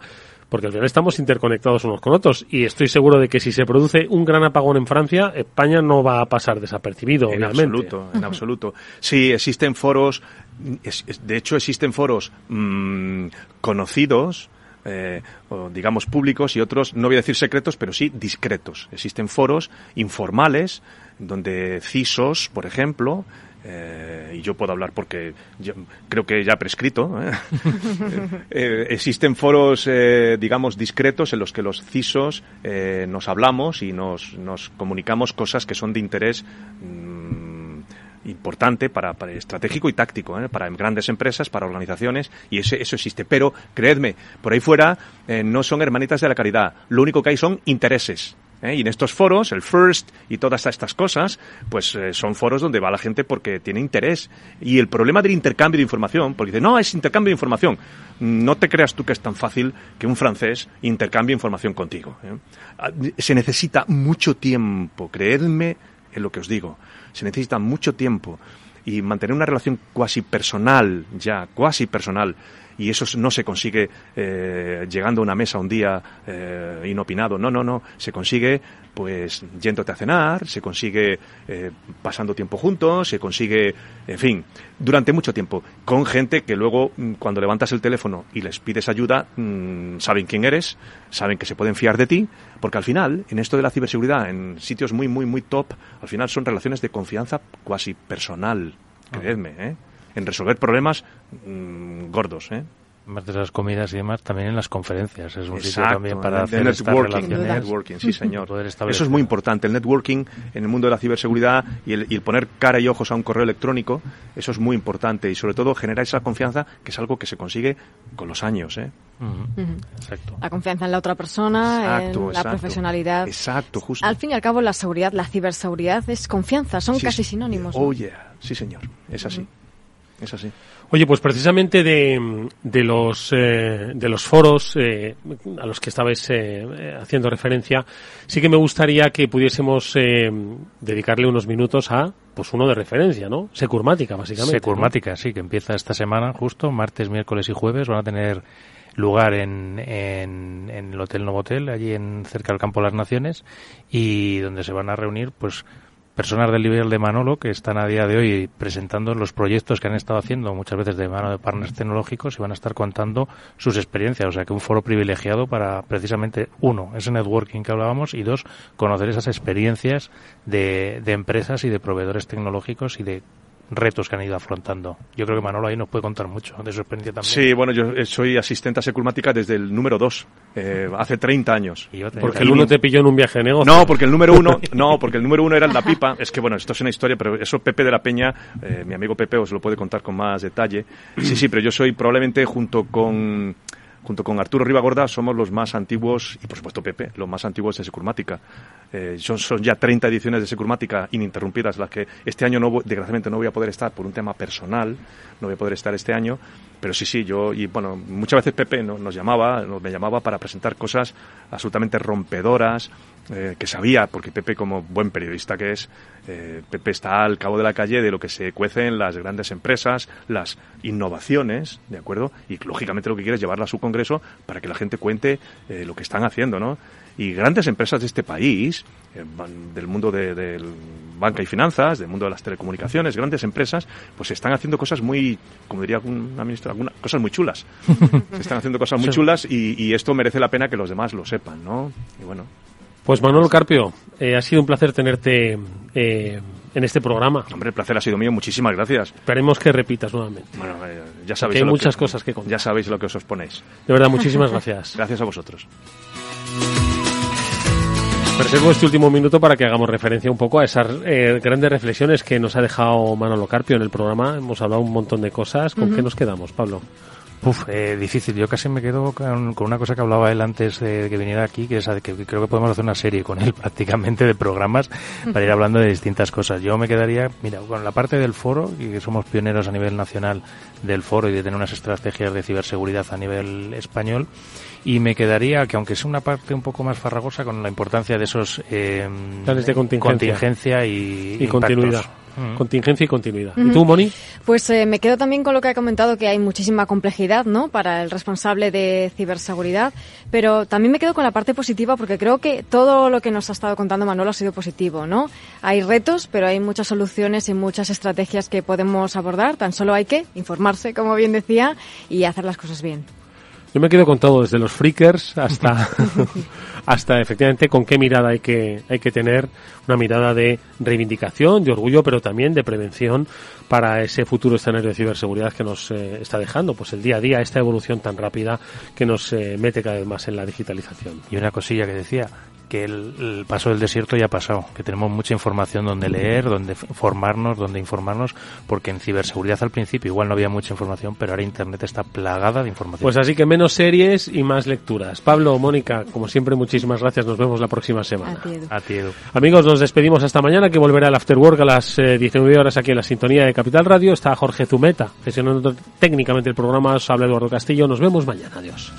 porque al final estamos interconectados unos con otros y estoy seguro de que si se produce un gran apagón en Francia, España no va a pasar desapercibido, en absoluto, en absoluto. Sí, existen foros, de hecho existen foros mm, conocidos, eh, o digamos públicos y otros, no voy a decir secretos, pero sí discretos. Existen foros informales donde CISOs, por ejemplo, eh, y yo puedo hablar porque creo que ya prescrito. *laughs* ¿eh? Eh, existen foros, digamos, discretos en los que los CISOs nos hablamos y nos, nos, comunicamos cosas que son de interés mm, importante para, para, estratégico y táctico para grandes empresas, para organizaciones y eso, eso existe. Pero creedme, por ahí fuera no son hermanitas de la caridad. Lo único que hay son intereses. ¿eh? Y en estos foros, el FIRST y todas estas cosas, pues eh, son foros donde va la gente porque tiene interés. Y el problema del intercambio de información, porque dice, no, es intercambio de información. No te creas tú que es tan fácil que un francés intercambie información contigo. ¿eh? Ah, se necesita mucho tiempo, creedme en lo que os digo. Se necesita mucho tiempo y mantener una relación cuasi personal, ya, cuasi personal, y eso no se consigue eh, llegando a una mesa un día eh, inopinado. No, no, no. Se consigue pues yéndote a cenar, se consigue eh, pasando tiempo juntos, se consigue, en fin, durante mucho tiempo, con gente que luego mm, cuando levantas el teléfono y les pides ayuda, mm, saben quién eres, saben que se pueden fiar de ti, porque al final, en esto de la ciberseguridad, en sitios muy, muy, muy top, al final son relaciones de confianza cuasi personal, creedme, ¿eh? en resolver problemas mm, gordos. ¿eh? Más de las comidas y demás, también en las conferencias. Es un sitio también para hacer networking, networking, sí señor. Eso es muy importante. El networking en el mundo de la ciberseguridad y el, poner cara y ojos a un correo electrónico, eso es muy importante y sobre todo generar esa confianza que es algo que se consigue con los años. ¿eh? Exacto. La confianza en la otra persona, en la profesionalidad. Exacto, justo. Al fin y al cabo, la seguridad, la ciberseguridad es confianza, son casi sinónimos. Oh, yeah, sí señor, es así. Es así. Oye, pues precisamente de, de los eh, de los foros eh, a los que estabais eh, haciendo referencia, sí que me gustaría que pudiésemos dedicarle unos minutos a pues uno de referencia, ¿no? Securmática, básicamente. Securmática, sí, que empieza esta semana justo, martes, miércoles y jueves van a tener lugar en, en, en el Hotel Novotel, allí en cerca del Campo de las Naciones, y donde se van a reunir, pues personas del nivel de Manolo que están a día de hoy presentando los proyectos que han estado haciendo muchas veces de mano de partners tecnológicos y van a estar contando sus experiencias. O sea que un foro privilegiado para precisamente, uno, ese networking que hablábamos y dos, conocer esas experiencias de, de empresas y de proveedores tecnológicos y de retos que han ido afrontando. Yo creo que Manolo ahí nos puede contar mucho de su experiencia también. Sí, bueno, yo soy asistente a Securmática desde el número 2, eh, hace 30 años. Porque el uno te pilló en un viaje de negocio. No, porque el número uno, no, porque el número uno era el La Pipa. Es que bueno, esto es una historia, pero eso Pepe de la Peña, eh, mi amigo Pepe os lo puede contar con más detalle. Sí, sí, pero yo soy probablemente junto con junto con Arturo Ribagorda, somos los más antiguos, y por supuesto Pepe, los más antiguos de Securmática. Eh, son, son, ya 30 ediciones de Securmática ininterrumpidas, las que este año, no, desgraciadamente, no voy a poder estar por un tema personal, no voy a poder estar este año, pero sí, sí, yo, y bueno, muchas veces Pepe nos llamaba, nos, me llamaba para presentar cosas absolutamente rompedoras, eh, que sabía, porque Pepe, como buen periodista que es, eh, Pepe está al cabo de la calle de lo que se cuece en las grandes empresas, las innovaciones, ¿de acuerdo? Y lógicamente lo que quiere es llevarla a su congreso para que la gente cuente eh, lo que están haciendo, ¿no? Y grandes empresas de este país, eh, del mundo de, del banca y finanzas, del mundo de las telecomunicaciones, grandes empresas, pues están haciendo cosas muy, como diría una ministra, alguna, cosas muy chulas. se *laughs* están haciendo cosas muy chulas y, y esto merece la pena que los demás lo sepan, ¿no? Y bueno. Pues Manuel Carpio, eh, ha sido un placer tenerte eh, en este programa. Hombre, el placer ha sido mío, muchísimas gracias. Esperemos que repitas nuevamente. Bueno, eh, ya sabéis. hay muchas que, cosas que contar. Ya sabéis lo que os ponéis. De verdad, muchísimas gracias. *laughs* gracias a vosotros. Preservo este último minuto para que hagamos referencia un poco a esas eh, grandes reflexiones que nos ha dejado Manolo Carpio en el programa. Hemos hablado un montón de cosas. ¿Con uh -huh. qué nos quedamos, Pablo? Uf, eh, difícil. Yo casi me quedo con, con, una cosa que hablaba él antes de que viniera aquí, que es que creo que podemos hacer una serie con él *laughs* prácticamente de programas para ir hablando de distintas cosas. Yo me quedaría, mira, con la parte del foro, y que somos pioneros a nivel nacional del foro y de tener unas estrategias de ciberseguridad a nivel español, y me quedaría que aunque sea una parte un poco más farragosa con la importancia de esos eh, planes de contingencia, contingencia y, y continuidad Mm. Contingencia y continuidad. Mm. ¿Y tú, Moni? Pues eh, me quedo también con lo que ha comentado, que hay muchísima complejidad ¿no? para el responsable de ciberseguridad, pero también me quedo con la parte positiva porque creo que todo lo que nos ha estado contando Manolo ha sido positivo. ¿no? Hay retos, pero hay muchas soluciones y muchas estrategias que podemos abordar. Tan solo hay que informarse, como bien decía, y hacer las cosas bien. Yo me quedo con todo, desde los freakers hasta, *laughs* hasta efectivamente con qué mirada hay que, hay que tener, una mirada de reivindicación, de orgullo, pero también de prevención para ese futuro escenario de ciberseguridad que nos eh, está dejando, pues el día a día, esta evolución tan rápida que nos eh, mete cada vez más en la digitalización. Y una cosilla que decía, que el, el, paso del desierto ya ha pasado, que tenemos mucha información donde leer, donde formarnos, donde informarnos, porque en ciberseguridad al principio igual no había mucha información, pero ahora Internet está plagada de información. Pues así que menos series y más lecturas. Pablo, Mónica, como siempre, muchísimas gracias. Nos vemos la próxima semana. A ti, Edu. A ti, Edu. Amigos, nos despedimos hasta mañana, que volverá el Afterwork a las eh, 19 horas aquí en la sintonía de Capital Radio. Está Jorge Zumeta, gestionando técnicamente el programa. Os habla Eduardo Castillo. Nos vemos mañana. Adiós.